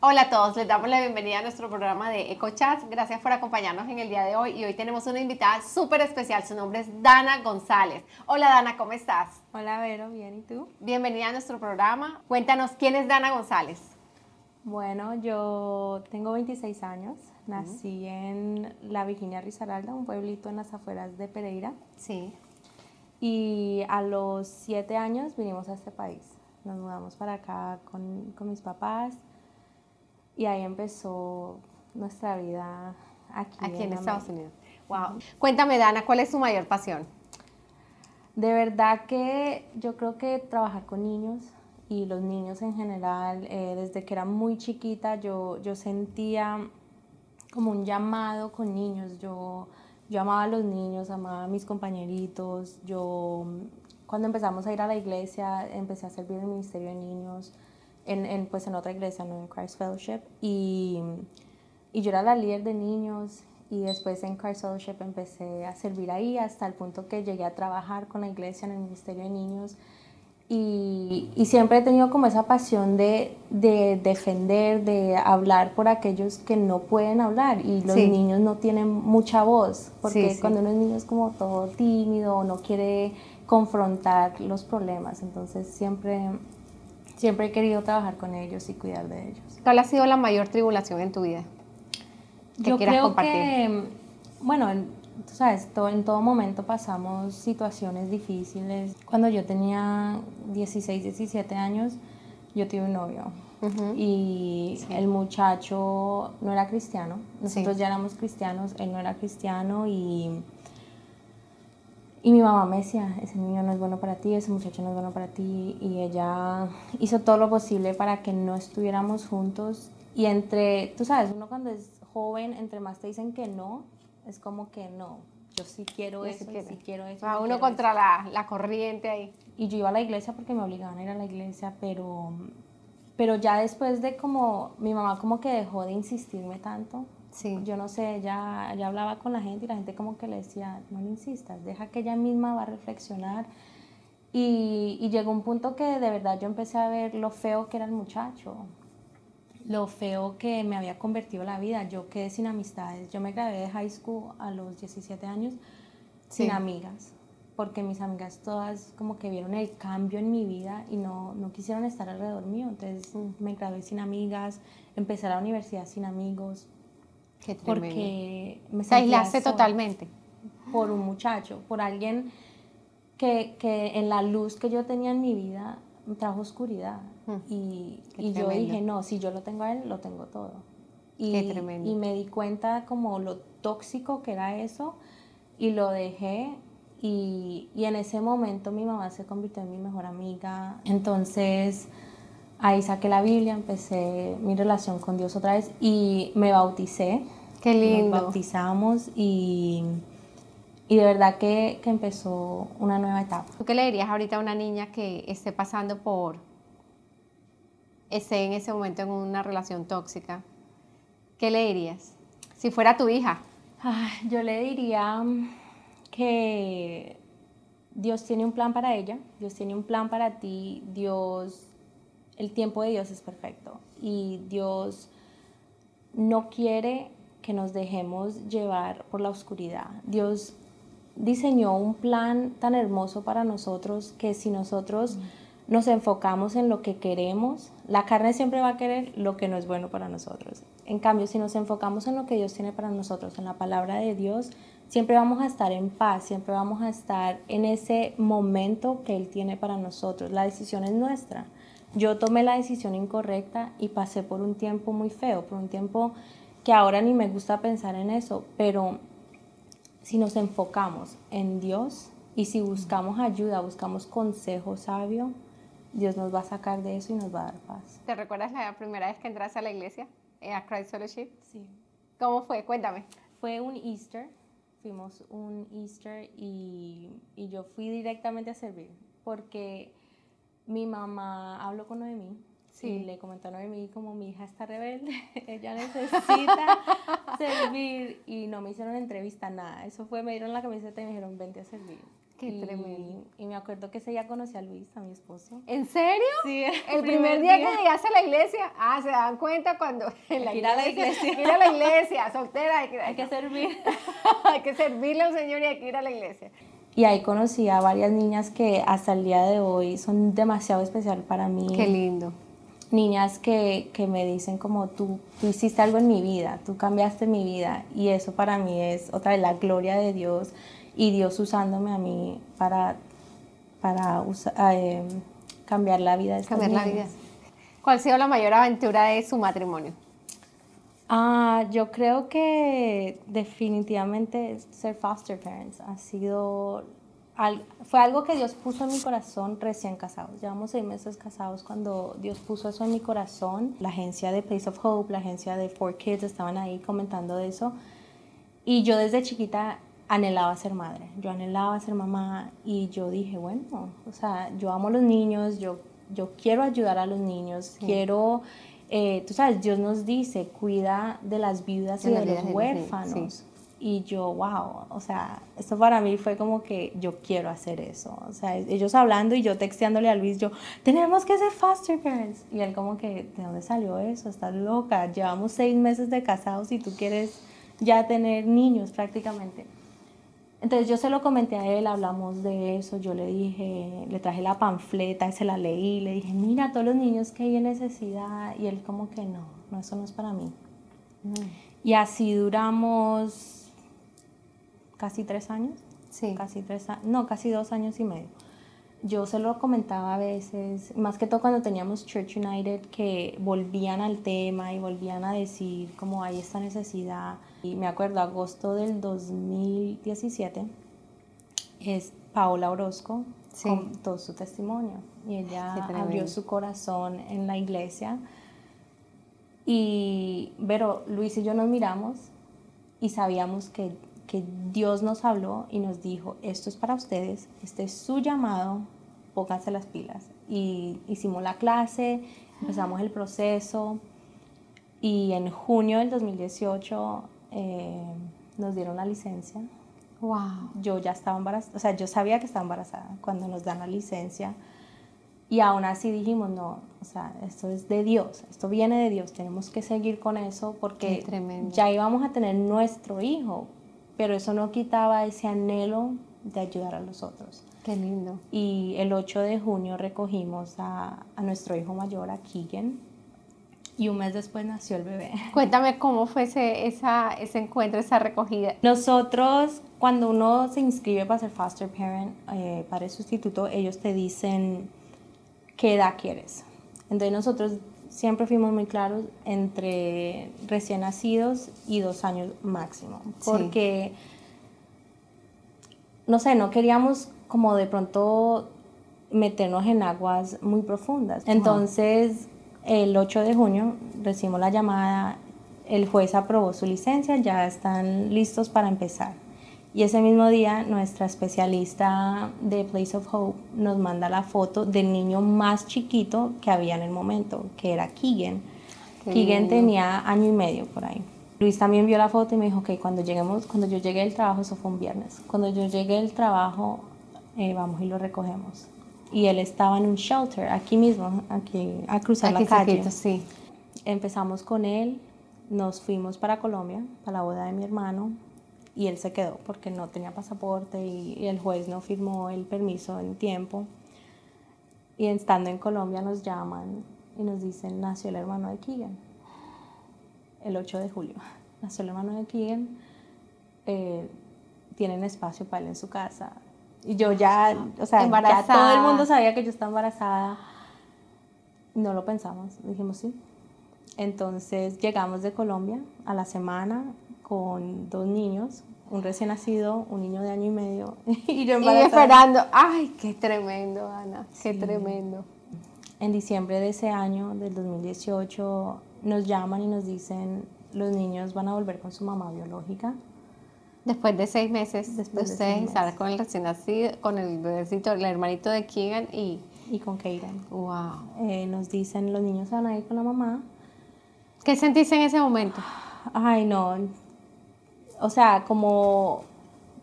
Hola a todos, les damos la bienvenida a nuestro programa de EcoChats. Gracias por acompañarnos en el día de hoy y hoy tenemos una invitada súper especial. Su nombre es Dana González. Hola Dana, ¿cómo estás? Hola Vero, bien, ¿y tú? Bienvenida a nuestro programa. Cuéntanos, ¿quién es Dana González? Bueno, yo tengo 26 años, nací en la Virginia Risaralda, un pueblito en las afueras de Pereira. Sí. Y a los 7 años vinimos a este país. Nos mudamos para acá con, con mis papás y ahí empezó nuestra vida aquí, Aquí en, en Estados Unidos. Wow. Cuéntame, Dana, ¿cuál es su mayor pasión? De verdad que yo creo que trabajar con niños y los niños en general, eh, desde que era muy chiquita yo, yo sentía como un llamado con niños. Yo, yo amaba a los niños, amaba a mis compañeritos. Yo, cuando empezamos a ir a la iglesia, empecé a servir en el Ministerio de Niños en, en, pues en otra iglesia, no en Christ Fellowship. Y, y yo era la líder de niños y después en Christ Fellowship empecé a servir ahí hasta el punto que llegué a trabajar con la iglesia en el Ministerio de Niños. Y, y siempre he tenido como esa pasión de, de, defender, de hablar por aquellos que no pueden hablar y los Sí. niños no tienen mucha voz, porque Sí, sí. cuando uno es niño es como todo tímido, no quiere confrontar los problemas, entonces siempre, siempre he querido trabajar con ellos y cuidar de ellos. ¿Cuál ha sido la mayor tribulación en tu vida? Que Yo quieras creo compartir. que, bueno, en- tú sabes, en todo momento pasamos situaciones difíciles. Cuando yo tenía 16, 17 años, yo tuve un novio. Ujú. Y el muchacho no era cristiano. Nosotros Sí. ya éramos cristianos, él no era cristiano y, y mi mamá me decía, ese niño no es bueno para ti, ese muchacho no es bueno para ti. Y ella hizo todo lo posible para que no estuviéramos juntos. Y entre, tú sabes, uno cuando es joven, entre más te dicen que no, es como que no, yo sí quiero Yo sí eso, quiero. sí quiero eso. Sí uno quiero contra la, la corriente ahí. y yo iba a la iglesia porque me obligaban a ir a la iglesia, pero, pero ya después de como, mi mamá como que dejó de insistirme tanto. Sí. Yo no sé, ella, ella hablaba con la gente y la gente como que le decía, no le insistas, deja que ella misma va a reflexionar. Y, y llegó un punto que de verdad yo empecé a ver lo feo que era el muchacho, lo feo que me había convertido la vida. Yo quedé sin amistades. Yo me gradué de high school a los 17 años sin amigas, porque mis amigas todas como que vieron el cambio en mi vida y no, no quisieron estar alrededor mío. Entonces me gradué sin amigas, empecé la universidad sin amigos, Qué porque me Se aislaste totalmente. por un muchacho, por alguien que, que en la luz que yo tenía en mi vida me trajo oscuridad. Mm. Y, y yo dije, no, si yo lo tengo a él, lo tengo todo. Y, Qué tremendo. y me di cuenta como lo tóxico que era eso y lo dejé. Y, y en ese momento mi mamá se convirtió en mi mejor amiga. Entonces ahí saqué la Biblia, empecé mi relación con Dios otra vez y me bauticé. Qué Nos lindo. bautizamos y, y de verdad que, que empezó una nueva etapa. ¿Tú qué le dirías ahorita a una niña que esté pasando por, esté en ese momento en una relación tóxica? ¿Qué le dirías? Si fuera tu hija. Ay, yo le diría que Dios tiene un plan para ella, Dios tiene un plan para ti, Dios, el tiempo de Dios es perfecto y Dios no quiere que nos dejemos llevar por la oscuridad. Dios diseñó un plan tan hermoso para nosotros que si nosotros nos enfocamos en lo que queremos, la carne siempre va a querer lo que no es bueno para nosotros. En cambio, si nos enfocamos en lo que Dios tiene para nosotros, en la palabra de Dios, siempre vamos a estar en paz, siempre vamos a estar en ese momento que Él tiene para nosotros. La decisión es nuestra. Yo tomé la decisión incorrecta y pasé por un tiempo muy feo, por un tiempo que ahora ni me gusta pensar en eso, pero si nos enfocamos en Dios y si buscamos ayuda, buscamos consejo sabio, Dios nos va a sacar de eso y nos va a dar paz. ¿Te recuerdas la primera vez que entraste a la iglesia? eh, A Christ Fellowship. Sí. ¿Cómo fue? Cuéntame. Fue un Easter, fuimos un Easter y, y yo fui directamente a servir porque mi mamá habló con Noemí Sí. y le comentó a Noemí como mi hija está rebelde, ella necesita servir y no me hicieron entrevista, nada. Eso fue, me dieron la camiseta y me dijeron vente a servir. Qué y, tremendo. Y me acuerdo que ese día conocí a Luis, a mi esposo. ¿En serio? Sí, El primer día que llegaste a la iglesia, ah, se dan cuenta cuando en la Hay que ir a la iglesia. Ir a la iglesia, soltera, hay que, Hay que servir. hay que servirle al Señor y hay que ir a la iglesia. Y ahí conocí a varias niñas que hasta el día de hoy son demasiado especial para mí. Qué lindo. Niñas que, que me dicen como tú, tú hiciste algo en mi vida, tú cambiaste mi vida. Y eso para mí es otra vez la gloria de Dios y Dios usándome a mí para, para usa- eh, cambiar la vida de estas Cambiar la vida. ¿Cuál ha sido la mayor aventura de su matrimonio? Ah, yo creo que definitivamente ser foster parents ha sido fue algo que Dios puso en mi corazón recién casados. Llevamos seis meses casados cuando Dios puso eso en mi corazón. La agencia de Place of Hope, la agencia de Four Kids estaban ahí comentando de eso. Y yo desde chiquita anhelaba ser madre, yo anhelaba ser mamá y yo dije, bueno, o sea, yo amo a los niños, yo, yo quiero ayudar a los niños, quiero, eh, tú sabes, Dios nos dice, cuida de las viudas y de los de los niños, huérfanos. sí. Y yo, wow, o sea, esto para mí fue como que yo quiero hacer eso. O sea, ellos hablando y yo texteándole a Luis, yo, tenemos que ser foster parents. Y él como que, ¿de dónde salió eso? Estás loca, llevamos seis meses de casados y tú quieres ya tener niños prácticamente. Entonces yo se lo comenté a él, hablamos de eso, yo le dije, le traje la panfleta, se la leí, le dije, mira, todos los niños que hay en necesidad. Y él como que no, no, eso no es para mí. Y así duramos casi tres años. Sí. Casi tres años, no, casi dos años y medio. Yo se lo comentaba a veces, más que todo cuando teníamos Church United, que volvían al tema y volvían a decir como hay esta necesidad. Y me acuerdo, agosto del 2017, es Paola Orozco Sí. contó su testimonio y ella abrió su corazón en la iglesia. Y, pero Luis y yo nos miramos y sabíamos que, que Dios nos habló y nos dijo, esto es para ustedes, este es su llamado, pónganse las pilas. Y hicimos la clase, empezamos el proceso y en junio del 2018 eh, nos dieron la licencia. Wow. Yo ya estaba embarazada, o sea, yo sabía que estaba embarazada cuando nos dan la licencia. Y aún así dijimos, no, o sea, esto es de Dios, esto viene de Dios, tenemos que seguir con eso porque ya íbamos a tener nuestro hijo, pero eso no quitaba ese anhelo de ayudar a los otros. Qué lindo. Y el 8 de junio recogimos a, a nuestro hijo mayor, a Keegan, y un mes después nació el bebé. Cuéntame cómo fue ese, esa, ese encuentro, esa recogida. Nosotros, cuando uno se inscribe para ser foster parent, eh, padre sustituto, ellos te dicen qué edad quieres. Entonces nosotros siempre fuimos muy claros entre recién nacidos y dos años máximo, Sí. porque, no sé, no queríamos como de pronto meternos en aguas muy profundas. Entonces, el 8 de junio recibimos la llamada, el juez aprobó su licencia, ya están listos para empezar. Y ese mismo día nuestra especialista de Place of Hope nos manda la foto del niño más chiquito que había en el momento, que era Keegan. Keegan tenía año y medio por ahí. Luis también vio la foto y me dijo que cuando lleguemos, cuando yo llegué del trabajo, eso fue un viernes, cuando yo llegué del trabajo, eh, vamos y lo recogemos. Y él estaba en un shelter, aquí mismo, aquí a cruzar Aquí la calle. cerquita, sí. Empezamos con él, nos fuimos para Colombia, para la boda de mi hermano, y él se quedó porque no tenía pasaporte y, y el juez no firmó el permiso en tiempo. Y estando en Colombia nos llaman y nos dicen, nació el hermano de Keegan, el 8 de julio. Nació el hermano de Keegan, eh, tienen espacio para él en su casa. Y yo ya, o sea, ya todo Embarazada. el mundo sabía que yo estaba embarazada. No lo pensamos, dijimos sí. Entonces llegamos de Colombia a la semana con dos niños, un recién nacido, un niño de año y medio y yo Y embarazada. esperando. Ay, qué tremendo, Ana. Qué tremendo. En diciembre de ese año, del 2018, nos llaman y nos dicen los niños van a volver con su mamá biológica. Después de seis meses Después de de ustedes seis estar meses. con el recién nacido, con el bebecito, el hermanito de Keegan y Y con Keiran. wow. Eh, nos dicen los niños van a ir con la mamá. ¿Qué sentiste en ese momento? Ay, no. O sea, como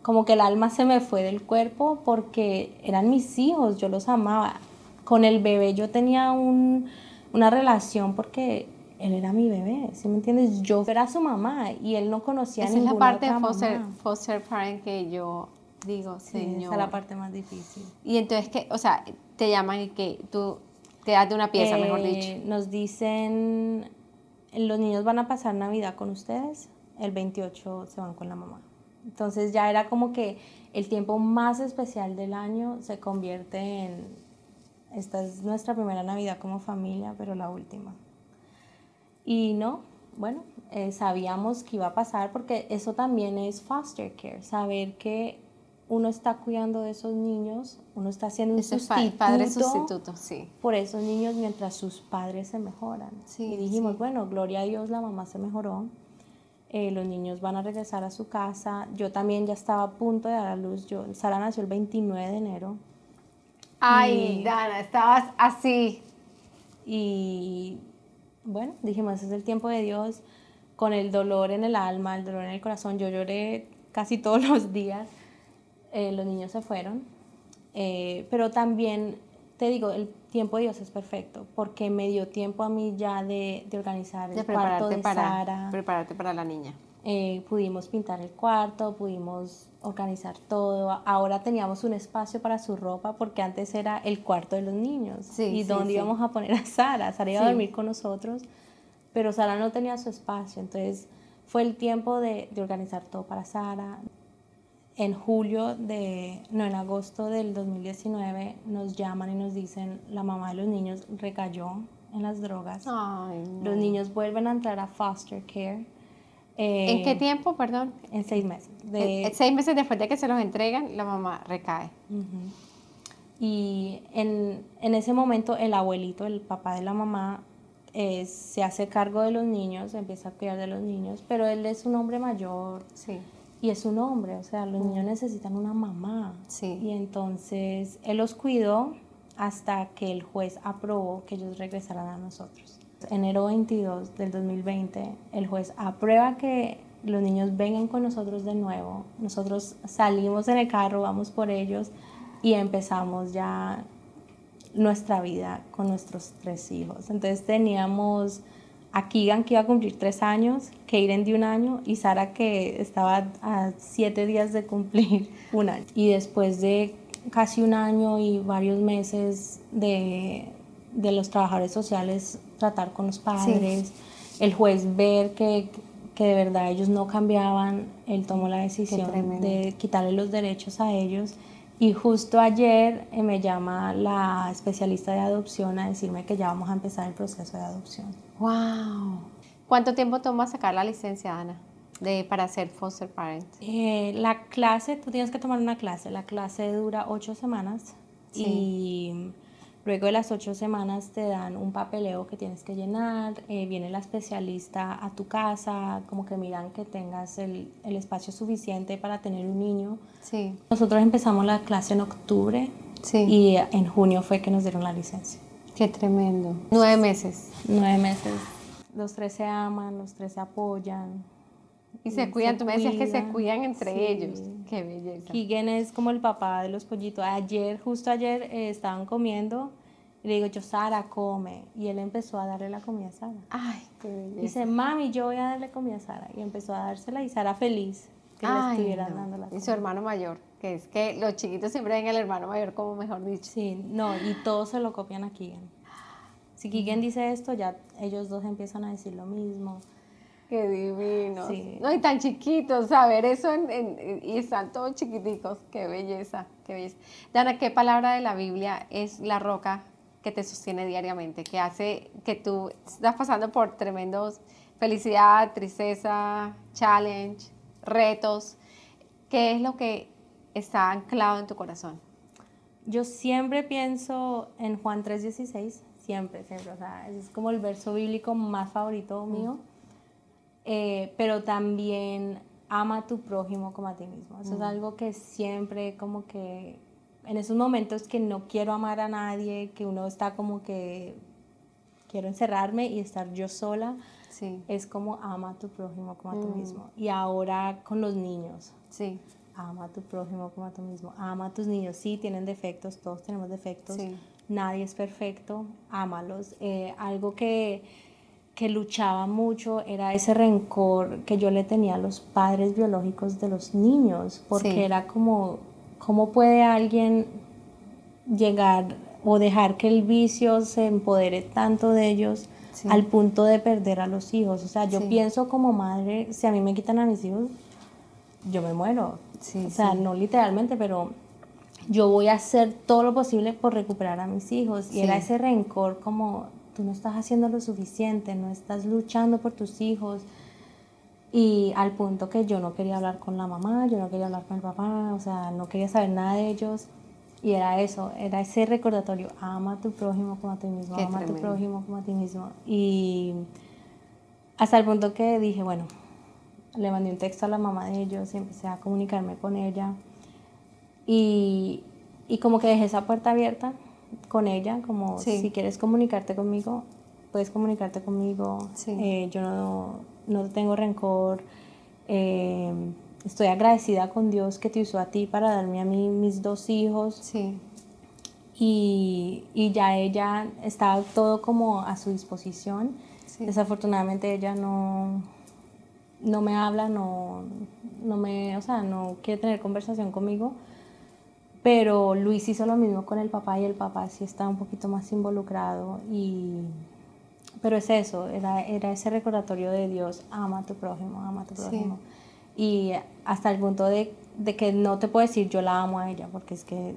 como que el alma se me fue del cuerpo porque eran mis hijos, yo los amaba. Con el bebé yo tenía un, una relación porque él era mi bebé, ¿sí me entiendes? Yo era su mamá y él no conocía Esa es la parte de foster, foster parent que yo digo, sí, señor. Esa es la parte más difícil. Y entonces, que, o sea, te llaman y que tú te das de una pieza, mejor Eh, dicho. Nos dicen, los niños van a pasar Navidad con ustedes, el 28 se van con la mamá. Entonces ya era como que el tiempo más especial del año se convierte en, esta es nuestra primera Navidad como familia, pero la última. Y no, bueno, eh, sabíamos que iba a pasar porque eso también es foster care, saber que uno está cuidando de esos niños, uno está haciendo un Ese sustituto, padre sustituto, sí. por esos niños mientras sus padres se mejoran. Sí, y dijimos, sí. bueno, gloria a Dios, la mamá se mejoró, eh, los niños van a regresar a su casa. Yo también ya estaba a punto de dar a luz, yo, Sara nació el 29 de enero Ay, Y- Dana, estabas así. y bueno, dijimos, es el tiempo de Dios, con el dolor en el alma, el dolor en el corazón. Yo lloré casi todos los días. Eh, los niños se fueron. Eh, pero también, te digo, el tiempo de Dios es perfecto, porque me dio tiempo a mí ya de, de organizar el De cuarto de para, Sara. prepararte para la niña. Eh, pudimos pintar el cuarto, pudimos organizar todo. Ahora teníamos un espacio para su ropa porque antes era el cuarto de los niños. Sí, ¿Y sí, dónde sí. íbamos a poner a Sara? Sara iba a dormir con nosotros, pero Sara no tenía su espacio. Entonces fue el tiempo de, de organizar todo para Sara. En julio de, no, en agosto del 2019 nos llaman y nos dicen la mamá de los niños recayó en las drogas. Ay, no. Los niños vuelven a entrar a foster care. ¿En Eh, qué tiempo, perdón? en seis meses. De, Eh, Seis meses después de que se los entregan, la mamá recae. Y en, en ese momento el abuelito, el papá de la mamá, eh, se hace cargo de los niños, empieza a cuidar de los niños, pero él es un hombre mayor Sí. Y es un hombre, o sea, los niños necesitan una mamá. Sí. Y entonces él los cuidó hasta que el juez aprobó que ellos regresaran a nosotros. Enero 22 del 2020, el juez aprueba que los niños vengan con nosotros de nuevo. Nosotros salimos en el carro, vamos por ellos y empezamos ya nuestra vida con nuestros tres hijos. Entonces teníamos a Keegan que iba a cumplir tres años, Kaden de un año y Sara que estaba a siete días de cumplir un año. Y después de casi un año y varios meses de, de los trabajadores sociales tratar con los padres, el juez ver que, que de verdad ellos no cambiaban, él tomó la decisión de quitarle los derechos a ellos. Y justo ayer eh, me llama la especialista de adopción a decirme que ya vamos a empezar el proceso de adopción. Wow. ¿Cuánto tiempo toma sacar la licencia, Ana, de, para ser foster parent? Eh, la clase, tú tienes que tomar una clase. La clase dura ocho semanas Sí. y luego de las ocho semanas te dan un papeleo que tienes que llenar. eh, viene la especialista a tu casa, como que miran que tengas el, el espacio suficiente para tener un niño. Sí. Nosotros empezamos la clase en octubre Sí. y en junio fue que nos dieron la licencia. Qué tremendo. Nueve meses. Nueve meses. Los tres se aman, los tres se apoyan. Y se Y cuidan, se tú me decías que se cuidan, cuidan entre sí. ellos. Qué belleza. Keegan es como el papá de los pollitos. Ayer, justo ayer, eh, estaban comiendo y le digo yo, Sara, come. Y él empezó a darle la comida a Sara. Ay, qué belleza. Dice, mami, yo voy a darle comida a Sara. Y empezó a dársela y Sara feliz que le Ay, estuvieran no. dando la Y comida. su hermano mayor, que es que los chiquitos siempre ven al hermano mayor como mejor dicho. Sí, no, y todos se lo copian a Keegan. Si Keegan dice esto, ya ellos dos empiezan a decir lo mismo. Qué divino. Sí. No, y tan chiquitos, saber eso en- en- y están todos chiquiticos. Qué belleza, qué belleza. Dana, ¿qué palabra de la Biblia es la roca que te sostiene diariamente? Que hace que tú estás pasando por tremendos felicidad, tristeza, challenge, retos. ¿Qué es lo que está anclado en tu corazón? Yo siempre pienso en Juan 3:16, siempre, siempre, o sea, es como el verso bíblico más favorito mío, Eh, pero también ama a tu prójimo como a ti mismo. Eso es algo que siempre como que en esos momentos que no quiero amar a nadie, que uno está como que quiero encerrarme y estar yo sola, Sí, es como ama a tu prójimo como a ti mismo. Y ahora con los niños, sí. ama a tu prójimo como a tú mismo, ama a tus niños, sí, tienen defectos, todos tenemos defectos, nadie es perfecto, ámalos. Eh, algo que, que luchaba mucho era ese rencor que yo le tenía a los padres biológicos de los niños, porque era como, ¿cómo puede alguien llegar o dejar que el vicio se empodere tanto de ellos al punto de perder a los hijos? O sea, yo pienso como madre, si a mí me quitan a mis hijos, yo me muero. o sea, no literalmente, pero yo voy a hacer todo lo posible por recuperar a mis hijos. Y era ese rencor como tú no estás haciendo lo suficiente, no estás luchando por tus hijos. Y al punto que yo no quería hablar con la mamá, yo no quería hablar con el papá, o sea, no quería saber nada de ellos. Y era eso, era ese recordatorio, ama a tu prójimo como a ti mismo, ama a tu prójimo como a ti mismo. Y hasta el punto que dije, bueno, le mandé un texto a la mamá de ellos y empecé a comunicarme con ella. Y, y como que dejé esa puerta abierta con ella, como si quieres comunicarte conmigo, puedes comunicarte conmigo. Eh, yo no, no tengo rencor. Eh, estoy agradecida con Dios que te usó a ti para darme a mí mis dos hijos. Sí. Y, y ya ella estaba todo como a su disposición. Desafortunadamente ella no, no me habla, no, no me, o sea, no quiere tener conversación conmigo. Pero Luis hizo lo mismo con el papá y el papá sí está un poquito más involucrado. Y, pero es eso, era, era ese recordatorio de Dios, ama a tu prójimo, ama a tu prójimo. Y hasta el punto de, de, que no te puedo decir yo la amo a ella, porque es que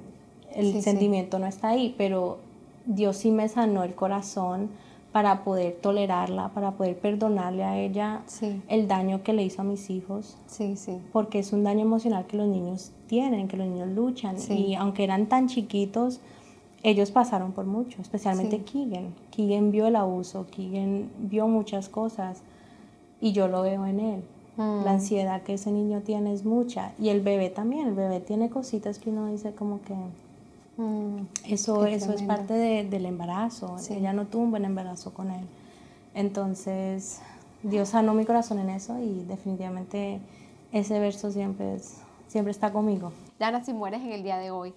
el sentimiento no está ahí, pero Dios sí me sanó el corazón para poder tolerarla, para poder perdonarle a ella el daño que le hizo a mis hijos. Sí, sí. Porque es un daño emocional que los niños tienen, que los niños luchan. Y aunque eran tan chiquitos, ellos pasaron por mucho, especialmente Keegan. Keegan vio el abuso, Keegan vio muchas cosas y yo lo veo en él. Mm. La ansiedad que ese niño tiene es mucha. Y el bebé también, el bebé tiene cositas que uno dice como que Mm, eso, eso es parte del embarazo. Ella no tuvo un buen embarazo con él. Entonces, Dios sanó mi corazón en eso y definitivamente ese verso siempre, siempre está conmigo. Dana, si mueres en el día de hoy,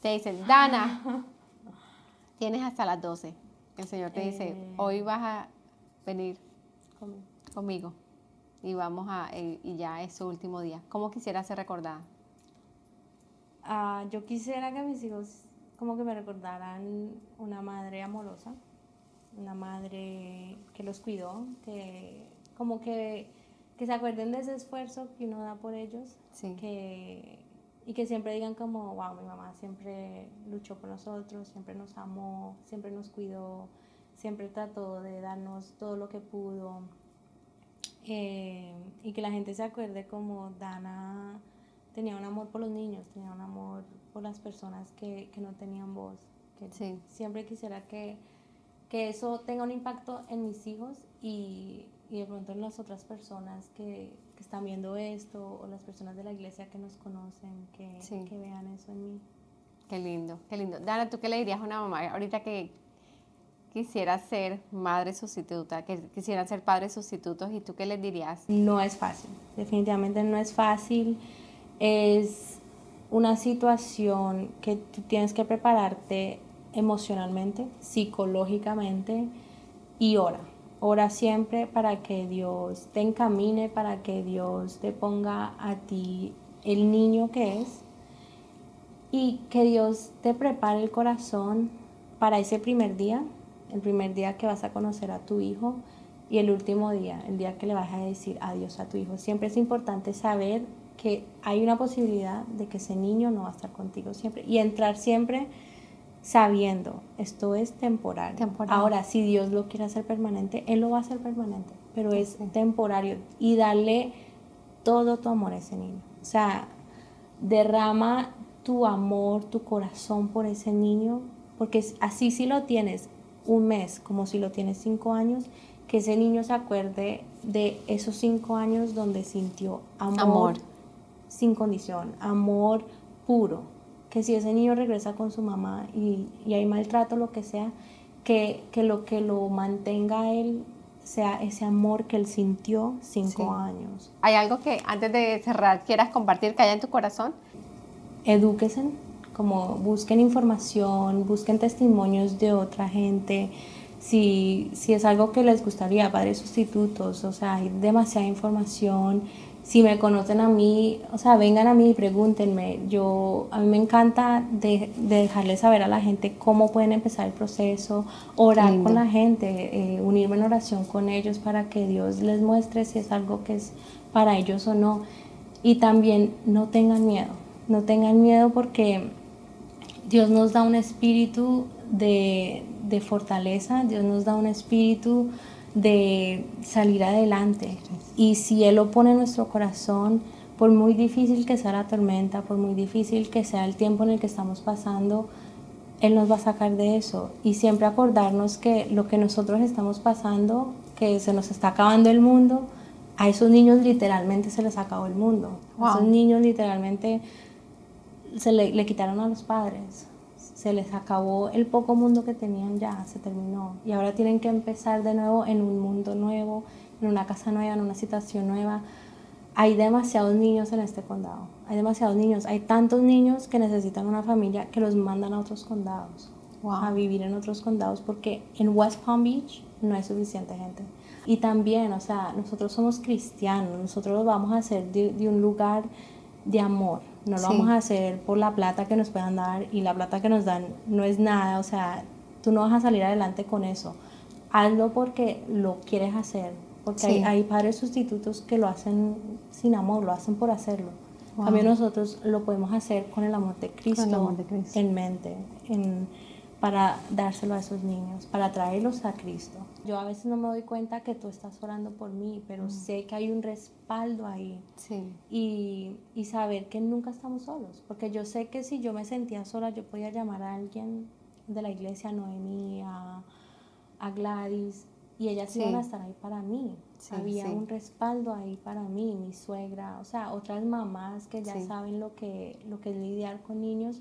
te dicen, Dana, tienes hasta las 12. El Señor te dice, eh. hoy vas a venir conmigo. y vamos a, eh, y ya es su último día. ¿Cómo quisiera ser recordada? Ah, yo quisiera que mis hijos como que me recordaran una madre amorosa, una madre que los cuidó, que como que, que se acuerden de ese esfuerzo que uno da por ellos, que, y que siempre digan como, wow, mi mamá siempre luchó por nosotros, siempre nos amó, siempre nos cuidó, siempre trató de darnos todo lo que pudo. Eh, y que la gente se acuerde como Dana tenía un amor por los niños, tenía un amor por las personas que, que no tenían voz. Que Siempre quisiera que, que, eso tenga un impacto en mis hijos y, y de pronto en las otras personas que, que, están viendo esto o las personas de la iglesia que nos conocen, que, que vean eso en mí. Qué lindo, qué lindo. Dana, ¿tú qué le dirías a una mamá ahorita que quisiera ser madre sustituta, que quisiera ser padres sustitutos y tú qué les dirías? No es fácil, definitivamente no es fácil es una situación que tú tienes que prepararte emocionalmente, psicológicamente y ora. Ora siempre para que Dios te encamine, para que Dios te ponga a ti el niño que es y que Dios te prepare el corazón para ese primer día, el primer día que vas a conocer a tu hijo y el último día, el día que le vas a decir adiós a tu hijo. Siempre es importante saber que hay una posibilidad de que ese niño no va a estar contigo siempre. Y entrar siempre sabiendo esto es temporal. Ahora, si Dios lo quiere hacer permanente, Él lo va a hacer permanente, pero es temporario. Y darle todo tu amor a ese niño. O sea, derrama tu amor, tu corazón por ese niño, porque así si lo tienes un mes como si lo tienes cinco años, que ese niño se acuerde de esos cinco años donde sintió amor sin condición, amor puro. Que si ese niño regresa con su mamá y, y hay maltrato, lo que sea, que, que, lo que lo mantenga él sea ese amor que él sintió cinco años. ¿Hay algo que antes de cerrar quieras compartir que haya en tu corazón? Edúquesen, como busquen información, busquen testimonios de otra gente. Si, si es algo que les gustaría, padres sustitutos, o sea, hay demasiada información si me conocen a mí, o sea, vengan a mí y pregúntenme. Yo, a mí me encanta de, dejarles saber a la gente cómo pueden empezar el proceso, orar con la gente, eh, unirme en oración con ellos para que Dios les muestre si es algo que es para ellos o no. Y también no tengan miedo, no tengan miedo porque Dios nos da un espíritu de, de fortaleza, Dios nos da un espíritu de salir adelante. Y si Él lo pone en nuestro corazón, por muy difícil que sea la tormenta, por muy difícil que sea el tiempo en el que estamos pasando, Él nos va a sacar de eso. Y siempre acordarnos que lo que nosotros estamos pasando, que se nos está acabando el mundo, a esos niños literalmente se les acabó el mundo. A esos niños literalmente se le, le quitaron a los padres se les acabó el poco mundo que tenían ya, se terminó. Y ahora tienen que empezar de nuevo en un mundo nuevo, en una casa nueva, en una situación nueva. Hay demasiados niños en este condado, hay demasiados niños, hay tantos niños que necesitan una familia que los mandan a otros condados, a vivir en otros condados, porque en West Palm Beach no hay suficiente gente. Y también, o sea, nosotros somos cristianos, nosotros vamos a hacer de un lugar de amor, no lo vamos a hacer por la plata que nos puedan dar y la plata que nos dan no es nada, o sea, tú no vas a salir adelante con eso. Hazlo porque lo quieres hacer, porque hay, padres sustitutos que lo hacen sin amor, lo hacen por hacerlo. También nosotros lo podemos hacer con el amor de Cristo, en mente, en, para dárselo a esos niños, para traerlos a Cristo. Yo a veces no me doy cuenta que tú estás orando por mí, pero mm. sé que hay un respaldo ahí. Sí. Y, y, saber que nunca estamos solos, porque yo sé que si yo me sentía sola, yo podía llamar a alguien de la iglesia, a Noemí, a, a Gladys, y ellas iban a estar ahí para mí. Había un respaldo ahí para mí, mi suegra, o sea, otras mamás que ya saben lo que, lo que es lidiar con niños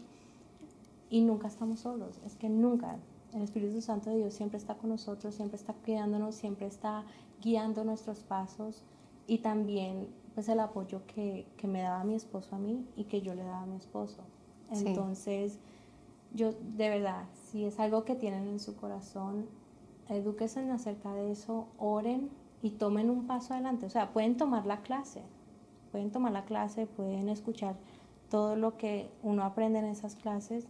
y nunca estamos solos, es que nunca. El Espíritu Santo de Dios siempre está con nosotros, siempre está cuidándonos, siempre está guiando nuestros pasos y también pues el apoyo que, que me daba mi esposo a mí y que yo le daba a mi esposo. Entonces, yo de verdad, si es algo que tienen en su corazón, edúquense acerca de eso, oren y tomen un paso adelante. O sea, pueden tomar la clase, pueden tomar la clase, pueden escuchar todo lo que uno aprende en esas clases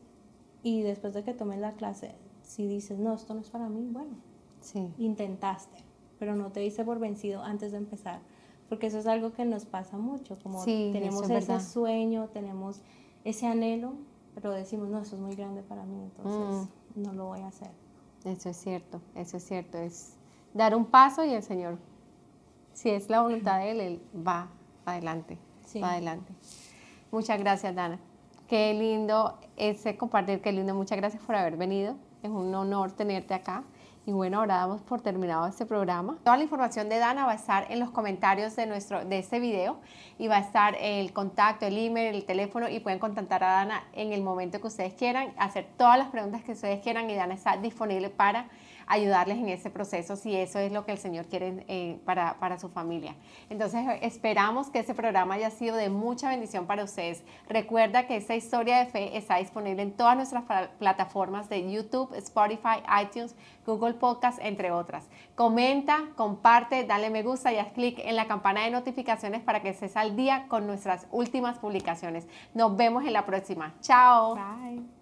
y después de que tomes la clase, si dices, no, esto no es para mí, bueno, sí. intentaste, pero no te dice por vencido antes de empezar, porque eso es algo que nos pasa mucho, como tenemos ese sueño, tenemos ese anhelo, pero decimos, no, eso es muy grande para mí, entonces mm. no lo voy a hacer. Eso es cierto, eso es cierto, es dar un paso y el Señor, si es la voluntad de Él, Él va adelante, va adelante. Muchas gracias, Dana. Qué lindo ese compartir, qué lindo. Muchas gracias por haber venido. Es un honor tenerte acá. Y bueno, ahora damos por terminado este programa. Toda la información de Dana va a estar en los comentarios de, nuestro, de este video y va a estar el contacto, el email, el teléfono y pueden contactar a Dana en el momento que ustedes quieran, hacer todas las preguntas que ustedes quieran y Dana está disponible para ayudarles en ese proceso si eso es lo que el Señor quiere eh, para, para su familia. Entonces esperamos que ese programa haya sido de mucha bendición para ustedes. Recuerda que esta historia de fe está disponible en todas nuestras plataformas de YouTube, Spotify, iTunes, Google Podcast, entre otras. Comenta, comparte, dale me gusta y haz clic en la campana de notificaciones para que estés al día con nuestras últimas publicaciones. Nos vemos en la próxima. Chao. Bye.